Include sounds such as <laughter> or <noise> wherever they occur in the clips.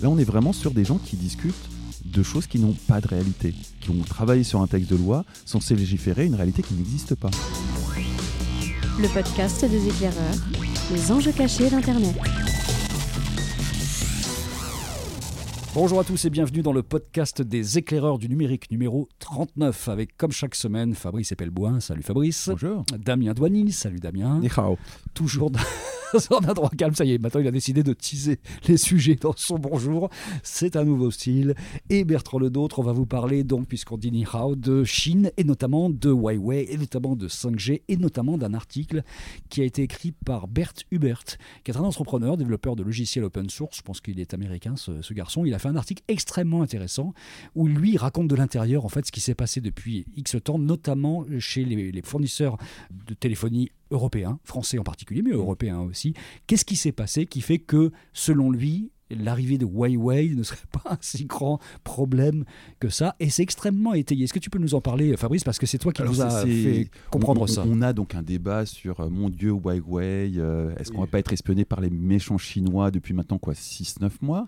Là, on est vraiment sur des gens qui discutent de choses qui n'ont pas de réalité, qui ont travaillé sur un texte de loi censé légiférer une réalité qui n'existe pas. Le podcast des éclaireurs, les enjeux cachés d'Internet. Bonjour à tous et bienvenue dans le podcast des éclaireurs du numérique numéro 39 avec comme chaque semaine Fabrice Epelboin, salut Fabrice. Bonjour. Damien Douanil, salut Damien. Ni hao. Toujours <laughs> dans un droit calme, ça y est, maintenant il a décidé de teaser les sujets dans son bonjour. C'est un nouveau style. Et Bertrand Ledôtre, on va vous parler donc, puisqu'on dit ni hao, de Chine et notamment de Huawei et notamment de 5G et notamment d'un article qui a été écrit par Bert Hubert, qui est un entrepreneur, développeur de logiciels open source. Je pense qu'il est américain, ce, garçon. Il a fait un article extrêmement intéressant où lui raconte de l'intérieur en fait ce qui s'est passé depuis X temps, notamment chez les fournisseurs de téléphonie européens, français en particulier, mais européens aussi. Qu'est-ce qui s'est passé qui fait que, selon lui, l'arrivée de Huawei ne serait <laughs> pas un si grand problème que ça? Et c'est extrêmement étayé. Est-ce que tu peux nous en parler, Fabrice? Parce que c'est toi qui Alors, nous a c'est- fait comprendre on, ça. On a donc un débat sur euh, mon Dieu Huawei. euh, Est-ce qu'on va pas être espionné par les méchants chinois depuis maintenant quoi 6-9 mois?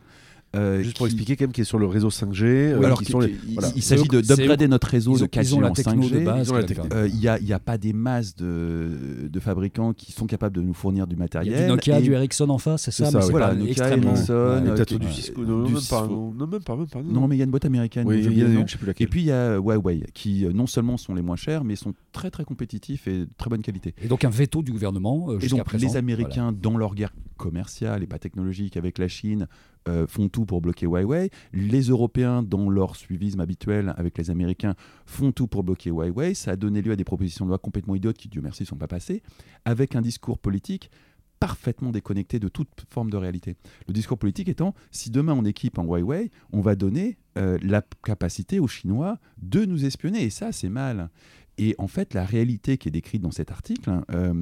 Euh, Juste pour qui- expliquer quand même qui est sur le réseau 5G. euh, alors qui qu'il- sont les- qu'il- voilà. il s'agit d'upgrader notre réseau Ils de ont, 4G ils ont la en techno 5G. de base. Ils ont la quand même. techno. Euh, Il n'y a, il y a pas des masses de, de fabricants qui sont capables de nous fournir du Il y matériel. a du Nokia, et- du Ericsson en face, c'est ça, ça, mais Voilà, pas Nokia, extrêmement. Ericsson, Ouais. Peut-être qui- du Cisco. Non, du même pas, Cisco. non, non, même pas, même pas. Non, mais il y a une boîte américaine. Oui, j'ai il y oublié en le a nom. une, je sais plus Et puis il y a Huawei, qui non seulement sont les moins chers, mais sont très très compétitifs et de très bonne qualité. Et donc un veto du gouvernement Et jusqu'à donc présent. les Américains, dans leur guerre commerciale et pas technologique avec la Chine, euh, font tout pour bloquer Huawei. Les Européens, dans leur suivisme habituel avec les Américains, font tout pour bloquer Huawei. Ça a donné lieu à des propositions de loi complètement idiotes qui, Dieu merci, ne sont pas passées, avec un discours politique parfaitement déconnecté de toute forme de réalité. Le discours politique étant, si demain on équipe en Huawei, on va donner euh, la capacité aux Chinois de nous espionner. Et ça, c'est mal. Et en fait, la réalité qui est décrite dans cet article euh,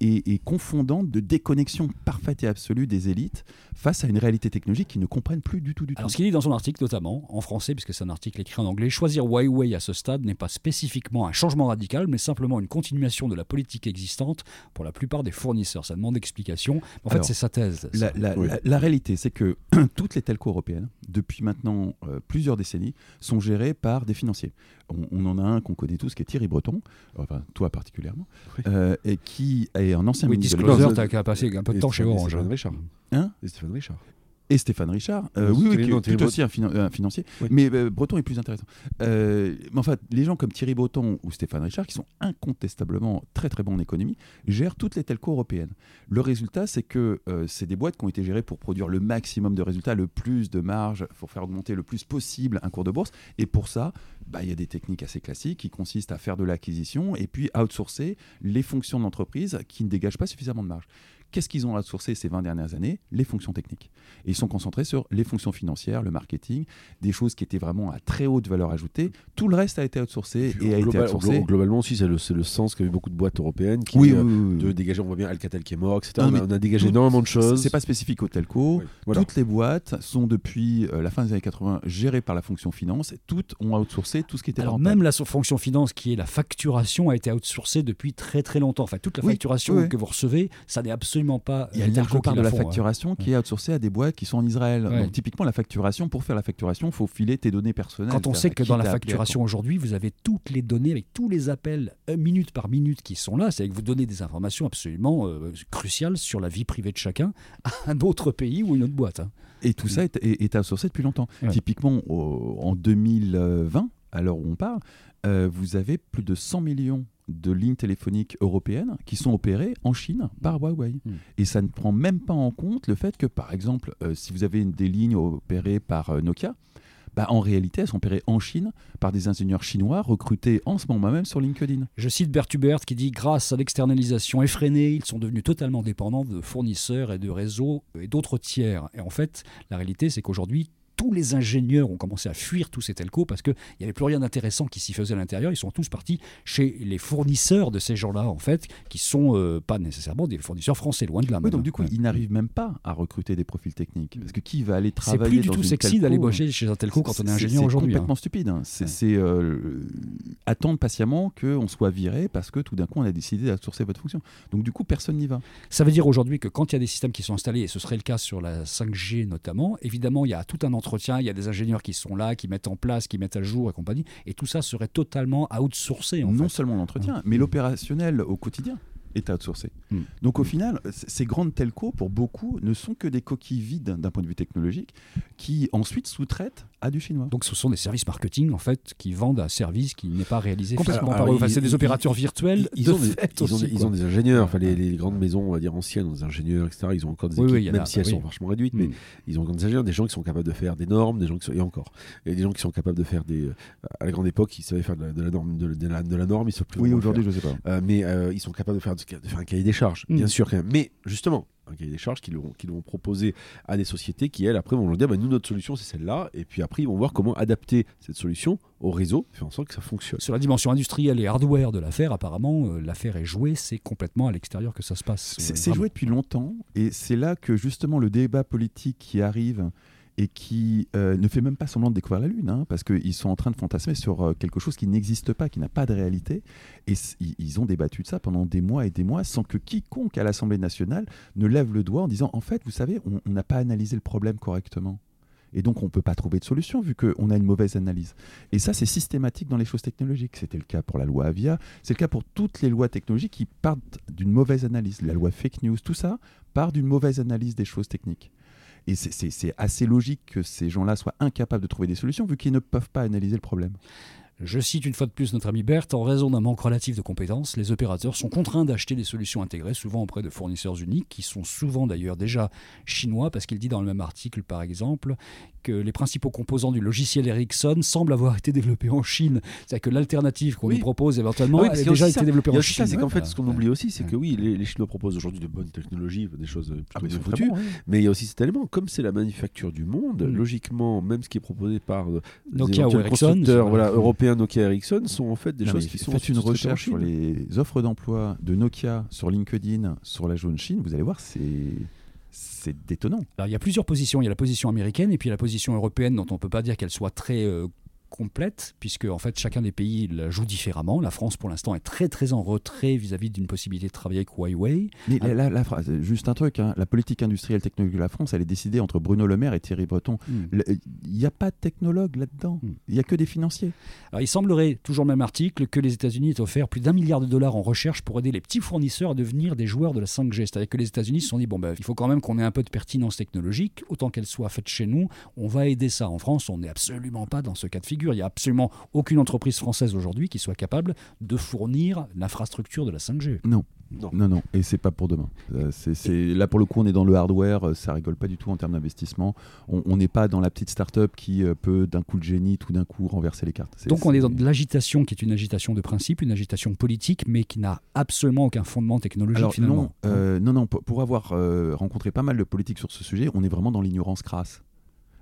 est, est confondante de déconnexion parfaite et absolue des élites face à une réalité technologique qu'ils ne comprennent plus du tout du tout. Alors, ce qu'il dit dans son article, notamment en français, puisque c'est un article écrit en anglais, choisir Huawei à ce stade n'est pas spécifiquement un changement radical, mais simplement une continuation de la politique existante pour la plupart des fournisseurs. Ça demande explication. En fait, c'est sa thèse. La, ça. la- Oui. la- la réalité, c'est que <clears throat> toutes les telcos européennes, depuis maintenant euh, plusieurs décennies, sont gérées par des financiers. On, on en a un qu'on connaît tous, qui est Thierry Breton, enfin toi particulièrement, Oui. euh, et qui est un ancien Oui, ministre de Disclosure, Non, t'as qu'à passer un peu de temps chez Orange. Stéphane Richard. Hein? Et Stéphane Richard. Et Stéphane Richard, euh, oui, qui, est aussi un, finan- un financier, Oui. mais euh, Breton est plus intéressant. Euh, mais enfin, les gens comme Thierry Breton ou Stéphane Richard, qui sont incontestablement très très bons en économie, gèrent toutes les telcos européennes. Le résultat, c'est que euh, c'est des boîtes qui ont été gérées pour produire le maximum de résultats, le plus de marge, pour faire augmenter le plus possible un cours de bourse. Et pour ça, bah, il y a des techniques assez classiques qui consistent à faire de l'acquisition et puis outsourcer les fonctions de l'entreprise qui ne dégagent pas suffisamment de marge. Qu'est-ce qu'ils ont outsourcé ces 20 dernières années? Les fonctions techniques. Et ils sont concentrés sur les fonctions financières, le marketing, des choses qui étaient vraiment à très haute valeur ajoutée. Tout le reste a été outsourcé et a été outsourcé. glo- globalement aussi, c'est le, le sens qu'avaient beaucoup de boîtes européennes qui Oui, euh, oui, oui, oui. de dégager. On voit bien Alcatel qui est mort, etc. Non, on, a, mais on a dégagé tout- énormément de choses. C'est pas spécifique au telco. Oui, voilà. Toutes les boîtes sont depuis euh, la fin des années 80 gérées par la fonction finance. Et toutes ont outsourcé tout ce qui était Alors rentable. même la fonction finance qui est la facturation a été outsourcée depuis très très longtemps. Enfin, toute la facturation oui, oui. que vous recevez, ça n'est absolument pas. Il y a les une telcos large part qui de la font, facturation qui est outsourcée à des boîtes qui sont en Israël. Ouais. Donc typiquement la facturation, pour faire la facturation, il faut filer tes données personnelles. Quand on sait que dans la facturation aujourd'hui, vous avez toutes les données avec tous les appels euh, minute par minute qui sont là, c'est que vous donnez des informations absolument euh, cruciales sur la vie privée de chacun à un autre pays ou une autre boîte. hein. Et tout ça est, est, est outsourcé depuis longtemps. Ouais. Typiquement, au- en 2020, à l'heure où on parle, euh, vous avez plus de 100 millions de lignes téléphoniques européennes qui sont opérées en Chine par Huawei. Mm. Et ça ne prend même pas en compte le fait que, par exemple, euh, si vous avez des lignes opérées par euh, Nokia, bah, en réalité, elles sont opérées en Chine par des ingénieurs chinois recrutés en ce moment même sur LinkedIn. Je cite Bert Hubert qui dit Grâce à l'externalisation effrénée, ils sont devenus totalement dépendants de fournisseurs et de réseaux et d'autres tiers. Et en fait, la réalité, c'est qu'aujourd'hui, tous les ingénieurs ont commencé à fuir tous ces telcos parce qu'il n'y avait plus rien d'intéressant qui s'y faisait à l'intérieur. Ils sont tous partis chez les fournisseurs de ces gens-là, en fait, qui sont euh, pas nécessairement des fournisseurs français, loin de là. Oui, même. donc du coup, Ouais. ils n'arrivent même pas à recruter des profils techniques. Parce que qui va aller c'est travailler plus du dans tout sexy d'aller bosser chez un telco quand on est C'est- ingénieur aujourd'hui. C'est hein. complètement stupide. hein. C'est Ouais. c'est, euh, attendre patiemment qu'on soit viré parce que tout d'un coup on a décidé d'outsourcer votre fonction. Donc du coup personne n'y va. Ça veut dire aujourd'hui que quand il y a des systèmes qui sont installés, et ce serait le cas sur la 5G notamment, évidemment, il y a tout un il y a des ingénieurs qui sont là, qui mettent en place, qui mettent à jour et compagnie, et tout ça serait totalement outsourcé en non fait. seulement l'entretien, Mm. mais l'opérationnel au quotidien est outsourcé. Mm. Donc au final, ces grandes telcos, pour beaucoup, ne sont que des coquilles vides d'un point de vue technologique, qui ensuite sous-traitent à du chinois. Donc ce sont des services marketing en fait qui vendent un service qui n'est pas réalisé Complètement. par eux. Enfin, c'est des ils- opérateurs virtuels Ils, de ont des, fait ils, ont des, ils quoi. ont des ingénieurs, enfin les, grandes maisons, on va dire anciennes, ont des ingénieurs, etc. Ils ont encore des équipes, oui, même a, si elles oui. sont vachement réduites, mais Mm. ils ont encore des ingénieurs, des gens qui sont capables de faire des normes, des gens qui sont, et encore, et des gens qui sont capables de faire des. À la grande époque, ils savaient faire de la, de la norme, de, de la, de la norme, ils savent plus. Oui, aujourd'hui je sais pas. Euh, mais euh, ils sont capables de faire, de faire un cahier des charges, Mm. bien sûr quand même. Mais justement, un cahier des charges qu'ils vont, qu'ils vont proposer à des sociétés qui, elles, après, vont leur dire bah, nous, notre solution, c'est celle-là. Et puis après, ils vont voir comment adapter cette solution au réseau, faire en sorte que ça fonctionne. Sur la dimension industrielle et hardware de l'affaire, apparemment, euh, l'affaire est jouée, c'est complètement à l'extérieur que ça se passe. C'est Euh, c'est joué depuis longtemps et c'est là que justement le débat politique qui arrive et qui euh, ne fait même pas semblant de découvrir la Lune, hein, parce qu'ils sont en train de fantasmer sur euh, quelque chose qui n'existe pas, qui n'a pas de réalité. Et ils- ont débattu de ça pendant des mois et des mois sans que quiconque à l'Assemblée nationale ne lève le doigt en disant en fait, vous savez, on n'a pas analysé le problème correctement. Et donc, on ne peut pas trouver de solution vu qu'on a une mauvaise analyse. Et ça, c'est systématique dans les choses technologiques. C'était le cas pour la loi Avia, c'est le cas pour toutes les lois technologiques qui partent d'une mauvaise analyse. La loi fake news, tout ça part d'une mauvaise analyse des choses techniques. Et c'est- assez logique que ces gens-là soient incapables de trouver des solutions vu qu'ils ne peuvent pas analyser le problème. Je cite une fois de plus notre ami Berthe, en raison d'un manque relatif de compétences, les opérateurs sont contraints d'acheter des solutions intégrées, souvent auprès de fournisseurs uniques, qui sont souvent d'ailleurs déjà chinois, parce qu'il dit dans le même article, par exemple, que les principaux composants du logiciel Ericsson semblent avoir été développés en Chine. C'est-à-dire que l'alternative qu'on Oui. nous propose éventuellement Ah oui, a déjà été développée en Chine. c'est qu'en fait, Ouais. ce qu'on oublie aussi, c'est que oui, les, les Chinois proposent aujourd'hui de bonnes technologies, des choses euh, Ah, plutôt très foutues. bon, oui. Mais il y a aussi cet élément, comme c'est la manufacture du monde, Mm. logiquement, même ce qui est proposé par euh, des Nokia ou Ericsson, constructeurs c'est- Nokia, Ericsson, sont en fait des Non, choses qui sont faites une recherche sur les offres d'emploi de Nokia sur LinkedIn, sur la zone Chine, vous allez voir, c'est c'est détonnant. Alors, il y a plusieurs positions. Il y a la position américaine et puis la position européenne dont on ne peut pas dire qu'elle soit très euh, complète, puisque en fait chacun des pays la joue différemment. La France, pour l'instant, est très très en retrait vis-à-vis d'une possibilité de travailler avec Huawei. Mais Ah. la, la- la phrase, juste un truc, hein, la politique industrielle technologique de la France, elle est décidée entre Bruno Le Maire et Thierry Breton. Le- Il n'y a pas de technologue là-dedans, Mm. il n'y a que des financiers. Alors, il semblerait, toujours le même article, que les États-Unis aient offert plus d'un milliard de dollars en recherche pour aider les petits fournisseurs à devenir des joueurs de la 5G. C'est-à-dire que les États-Unis se sont dit bon, ben, il faut quand même qu'on ait un peu de pertinence technologique, autant qu'elle soit faite chez nous, on va aider ça. En France, on n'est absolument pas dans ce cas de figure. Il n'y a absolument aucune entreprise française aujourd'hui qui soit capable de fournir l'infrastructure de la 5G. Non. Non. Non, non, et c'est pas pour demain. Euh, c'est- c'est- Là, pour le coup, on est dans le hardware, euh, ça rigole pas du tout en termes d'investissement. On n'est pas dans la petite start-up qui euh, peut, d'un coup de génie, tout d'un coup, renverser les cartes. C'est- Donc on est dans de l'agitation qui est une agitation de principe, une agitation politique, mais qui n'a absolument aucun fondement technologique Alors, finalement. non, euh, non, non, pour, pour avoir euh, rencontré pas mal de politiques sur ce sujet, on est vraiment dans l'ignorance crasse.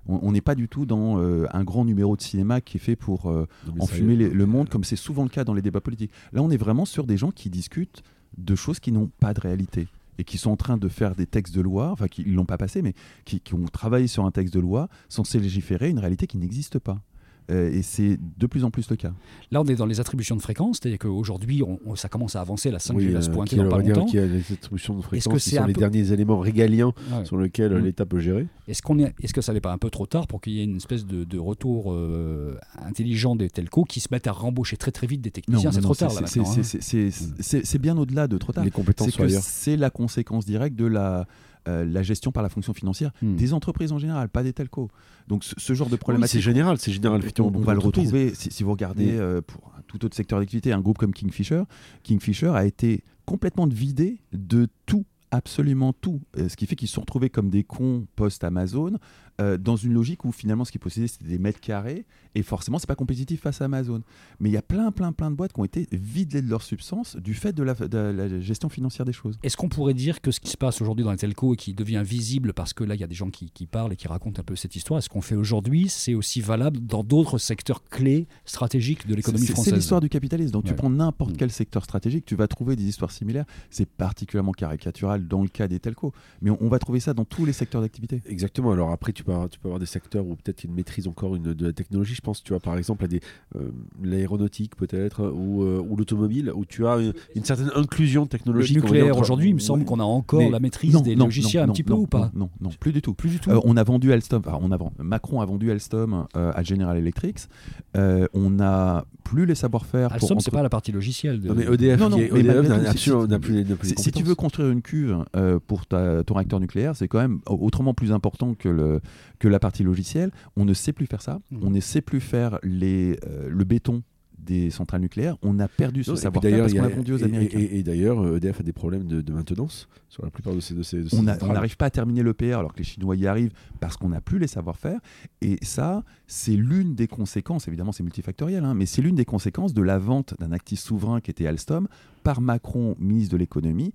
On n'est pas du tout dans euh, un grand numéro de cinéma qui est fait pour euh, enfumer les- le monde, comme c'est souvent le cas dans les débats politiques. Là, on est vraiment sur des gens qui discutent de choses qui n'ont pas de réalité et qui sont en train de faire des textes de loi, enfin qui ne l'ont pas passé, mais qui, qui ont travaillé sur un texte de loi censé légiférer une réalité qui n'existe pas. Euh, et c'est de plus en plus le cas. Là, on est dans les attributions de fréquence, c'est-à-dire qu'aujourd'hui, on- on- ça commence à avancer, la 5G Oui, va se euh, pointer dans on pas longtemps. qui a les attributions de fréquence, que qui c'est sont les peu- derniers éléments régaliens Ouais. sur lesquels Mm. l'État peut gérer. Est-ce qu'on est, est-ce que ça n'est pas un peu trop tard pour qu'il y ait une espèce de, de retour euh, intelligent des telcos qui se mettent à rembaucher très très vite des techniciens? C'est trop tard là c'est- maintenant. hein. bien au-delà de trop tard. Les compétences c'est la conséquence directe de la, euh, la gestion par la fonction financière Hmm. des entreprises en général, pas des telcos. Donc ce, ce genre de Oui, problématique, c'est général, c'est général. on, on va le retrouver si, si vous regardez Mm. euh, pour un tout autre secteur d'activité, un groupe comme Kingfisher. Kingfisher a été complètement vidé de tout, absolument tout. Euh, ce qui fait qu'ils se sont retrouvés comme des cons post-Amazon euh, dans une logique où finalement ce qu'ils possédaient c'était des mètres carrés et forcément c'est pas compétitif face à Amazon. Mais il y a plein plein plein de boîtes qui ont été vidées de leur substance du fait de la, de la gestion financière des choses. Est-ce qu'on pourrait dire que ce qui se passe aujourd'hui dans les telcos et qui devient visible parce que là il y a des gens qui, qui parlent et qui racontent un peu cette histoire, est-ce qu'on fait aujourd'hui c'est aussi valable dans d'autres secteurs clés stratégiques de l'économie française C'est l'histoire du capitalisme. Donc tu prends n'importe Mm. quel secteur stratégique, tu vas trouver des histoires similaires. C'est particulièrement caricatural dans le cas des telcos, mais on, on va trouver ça dans tous les secteurs d'activité. Exactement. Alors après, tu peux avoir, tu peux avoir des secteurs où peut-être il y a une maîtrise encore une, de la technologie. Je pense, tu vois, par exemple, à des euh, l'aéronautique peut-être ou, euh, ou l'automobile, où tu as une, une certaine inclusion Le technologique. dire, nucléaire aujourd'hui, il me semble Ouais. qu'on a encore Mais la maîtrise Non, des non, logiciels non, un petit peu ou pas non, non, plus du tout. Plus du tout. Euh, on a vendu Alstom, enfin, on a vendu- Macron a vendu Alstom à General Electric. On n'a plus les savoir-faire. Alstom, c'est entre- pas la partie logicielle. De... Non, mais EDF, Non, non, mais EDF n'a plus plus Si, tu veux construire une cuve pour ta- ton réacteur nucléaire, c'est quand même autrement plus important que, le, que la partie logicielle. On ne sait plus faire ça. Mhm. On ne sait plus faire les, euh, le béton des centrales nucléaires. On a perdu ce savoir-faire parce qu'on a- l'a vendu aux et- Américains. Et, et d'ailleurs, euh, EDF a des problèmes de, de maintenance sur la plupart de ces, de ces, de ces on n'arrive pas à terminer l'EPR alors que les Chinois y arrivent parce qu'on n'a plus les savoir-faire. Et ça, c'est l'une des conséquences, évidemment c'est multifactoriel, hein, mais c'est l'une des conséquences de la vente d'un actif souverain qui était Alstom par Macron, ministre de l'économie.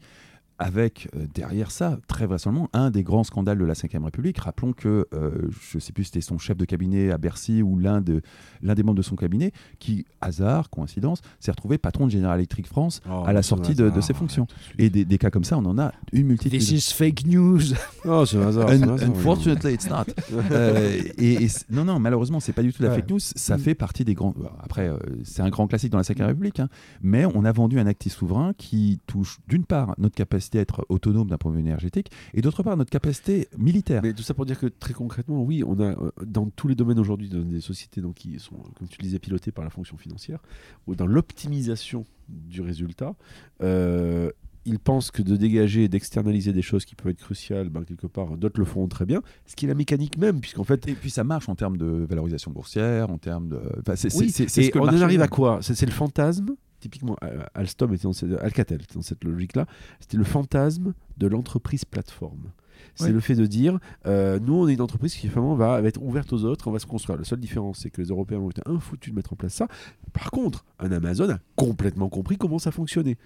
Avec euh, derrière ça, très vraisemblablement, un des grands scandales de la Ve République. Rappelons que, euh, je ne sais plus si c'était son chef de cabinet à Bercy ou l'un de, l'un des membres de son cabinet, qui, hasard, coïncidence, s'est retrouvé patron de General Electric France Oh, à la sortie de, ses fonctions. Et des, des cas comme ça, on en a une multitude. This is fake news. <laughs> Oh, c'est un hasard. unfortunately, it's not. <laughs> Euh, et, et c- non, non, malheureusement, c'est pas du tout la Ouais. fake news. Ça Mm. fait partie des grands. Après, euh, c'est un grand classique dans la Ve République, hein. mais on a vendu un actif souverain qui touche d'une part notre capacité à être autonome d'un point de vue énergétique, et d'autre part notre capacité militaire. Mais tout ça pour dire que très concrètement, oui, on a euh, dans tous les domaines aujourd'hui dans des sociétés donc, qui sont, comme tu le disais, pilotées par la fonction financière, ou dans l'optimisation du résultat, euh, ils pensent que de dégager et d'externaliser des choses qui peuvent être cruciales, ben, quelque part, d'autres le feront très bien, ce qui est la mécanique même, puisqu'en fait, Et puis ça marche en termes de valorisation boursière, en termes de. Enfin, c'est, oui, ce on en arrive à quoi? C'est le fantasme. Typiquement, euh, Alstom était dans cette, Alcatel était dans cette logique-là. C'était le fantasme de l'entreprise plateforme. C'est le fait de dire, euh, nous, on est une entreprise qui finalement va, va être ouverte aux autres, on va se construire. La seule différence, c'est que les Européens ont été infoutus de mettre en place ça. Par contre, un Amazon a complètement compris comment ça fonctionnait.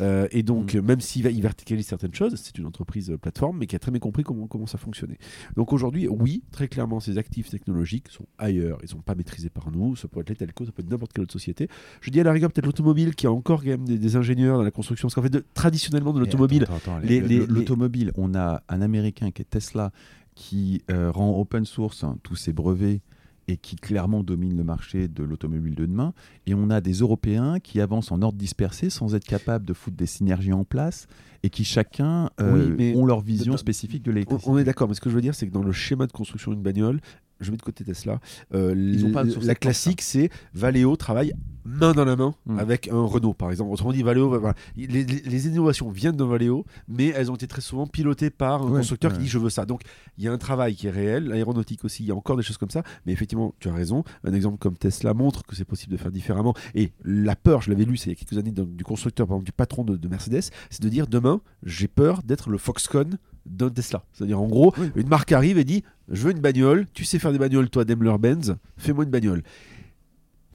Euh, et donc, Mm. même s'il va- il verticalise certaines choses, c'est une entreprise euh, plateforme, mais qui a très bien compris comment, comment ça fonctionnait. Donc aujourd'hui, oui, très clairement, ces actifs technologiques sont ailleurs. Ils ne sont pas maîtrisés par nous. Ça peut être les telcos, ça peut être n'importe quelle autre société. Je dis à la rigueur peut-être l'automobile, qui a encore quand même des, des ingénieurs dans la construction. Parce qu'en fait, de- traditionnellement, de l'automobile, les- l'automobile, on a un américain qui est Tesla qui euh, rend open source hein, tous ses brevets et qui clairement domine le marché de l'automobile de demain. Et on a des Européens qui avancent en ordre dispersé sans être capables de foutre des synergies en place et qui chacun euh, Oui, mais ont leur vision spécifique de l'électricité. on est d'accord. Mais ce que je veux dire, c'est que dans le schéma de construction d'une bagnole, je mets de côté Tesla, euh, Ils ont pas la classique, c'est Valeo travaille main dans la main Mm. avec un Renault, par exemple. Autrement dit, Valeo, voilà. les, les- les innovations viennent de Valeo, mais elles ont été très souvent pilotées par un Ouais, constructeur qui dit je veux ça. Donc il y a un travail qui est réel, l'aéronautique aussi, il y a encore des choses comme ça. Mais effectivement, tu as raison. Un exemple comme Tesla montre que c'est possible de faire différemment. Et la peur, je l'avais lu, c'est il y a quelques années, donc, du constructeur, par exemple, du patron de, de Mercedes, c'est de dire demain, j'ai peur d'être le Foxconn d'un Tesla. C'est-à-dire en gros, Oui. une marque arrive et dit je veux une bagnole, tu sais faire des bagnoles toi Daimler-Benz, fais-moi une bagnole.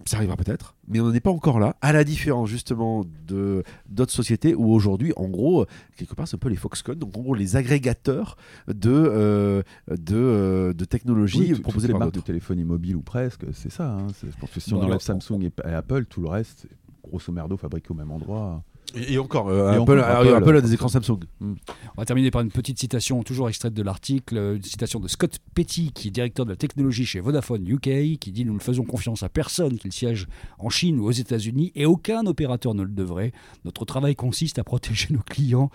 Ça arrivera peut-être, mais on n'en est pas encore là, à la différence justement de d'autres sociétés où aujourd'hui, en gros, quelque part, c'est un peu les Foxconn, donc en gros les agrégateurs de, euh, de, euh, de technologies Oui, proposées par marques de d'autres. téléphonie mobile ou presque, c'est ça. hein. Je pense que si Bon, on enlève Samsung et, et Apple, tout le reste, grosso merdo fabriqué au même endroit. Et, encore, euh, Et Apple, encore, Apple, Apple a des écrans Samsung. On va terminer par une petite citation, toujours extraite de l'article, euh, une citation de Scott Petty, qui est directeur de la technologie chez Vodafone UK, qui dit Nous ne faisons confiance à personne, qu'il siège en Chine ou aux États-Unis, et aucun opérateur ne le devrait. Notre travail consiste à protéger nos clients.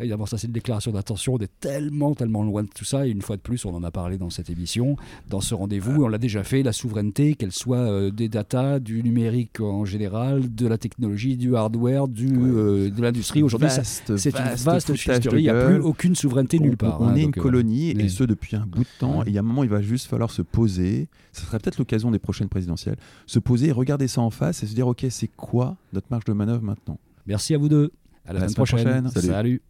Évidemment, ça, c'est une déclaration d'intention. On est tellement, tellement loin de tout ça. Et une fois de plus, on en a parlé dans cette émission, dans ce rendez-vous. On l'a déjà fait, la souveraineté, qu'elle soit euh, des data, du numérique en général, de la technologie, du hardware, du, euh, de l'industrie. Aujourd'hui, c'est une vaste fumisterie. Il n'y a plus aucune souveraineté nulle part. On, on hein, est donc, une euh, colonie, et ce depuis un bout de temps. Ouais. Et il y a un moment, il va juste falloir se poser. Ce serait peut-être l'occasion des prochaines présidentielles. Se poser, regarder ça en face et se dire ok, c'est quoi notre marge de manœuvre maintenant? Merci à vous deux. À la, À semaine semaine prochaine. prochaine. Salut. Salut.